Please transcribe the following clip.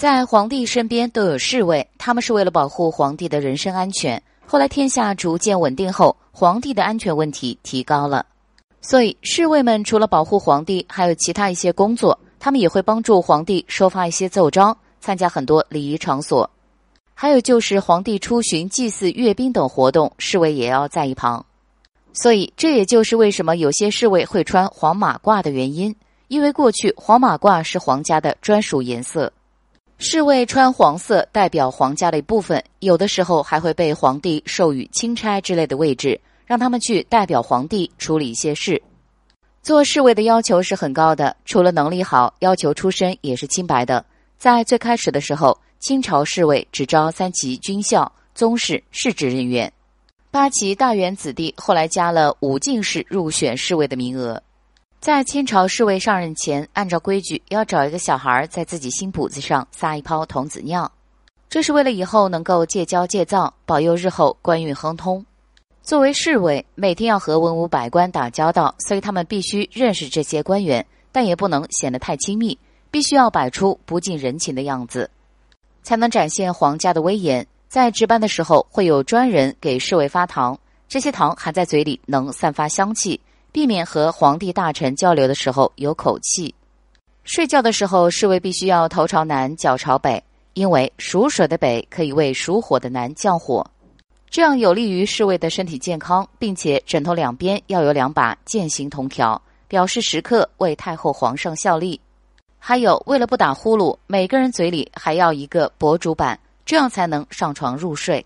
在皇帝身边都有侍卫，他们是为了保护皇帝的人身安全。后来天下逐渐稳定后，皇帝的安全问题提高了，所以侍卫们除了保护皇帝，还有其他一些工作，他们也会帮助皇帝收发一些奏章，参加很多礼仪场所。还有就是皇帝出巡、祭祀、阅兵等活动，侍卫也要在一旁。所以这也就是为什么有些侍卫会穿黄马褂的原因，因为过去黄马褂是皇家的专属颜色。侍卫穿黄色代表皇家的一部分，有的时候还会被皇帝授予钦差之类的位置，让他们去代表皇帝处理一些事。做侍卫的要求是很高的，除了能力好，要求出身也是清白的。在最开始的时候，清朝侍卫只招三级军校、宗室、世职人员，八旗大员子弟后来加了武进士入选侍卫的名额。在清朝侍卫上任前，按照规矩要找一个小孩在自己新褓子上撒一泡童子尿，这是为了以后能够戒骄戒躁，保佑日后官运亨通。作为侍卫，每天要和文武百官打交道，所以他们必须认识这些官员，但也不能显得太亲密，必须要摆出不近人情的样子，才能展现皇家的威严。在值班的时候，会有专人给侍卫发糖，这些糖含在嘴里能散发香气。避免和皇帝大臣交流的时候有口气。睡觉的时候，侍卫必须要头朝南，脚朝北，因为属水的北可以为属火的南降火，这样有利于侍卫的身体健康，并且枕头两边要有两把剑形铜条，表示时刻为太后皇上效力。还有，为了不打呼噜，每个人嘴里还要一个薄竹板，这样才能上床入睡。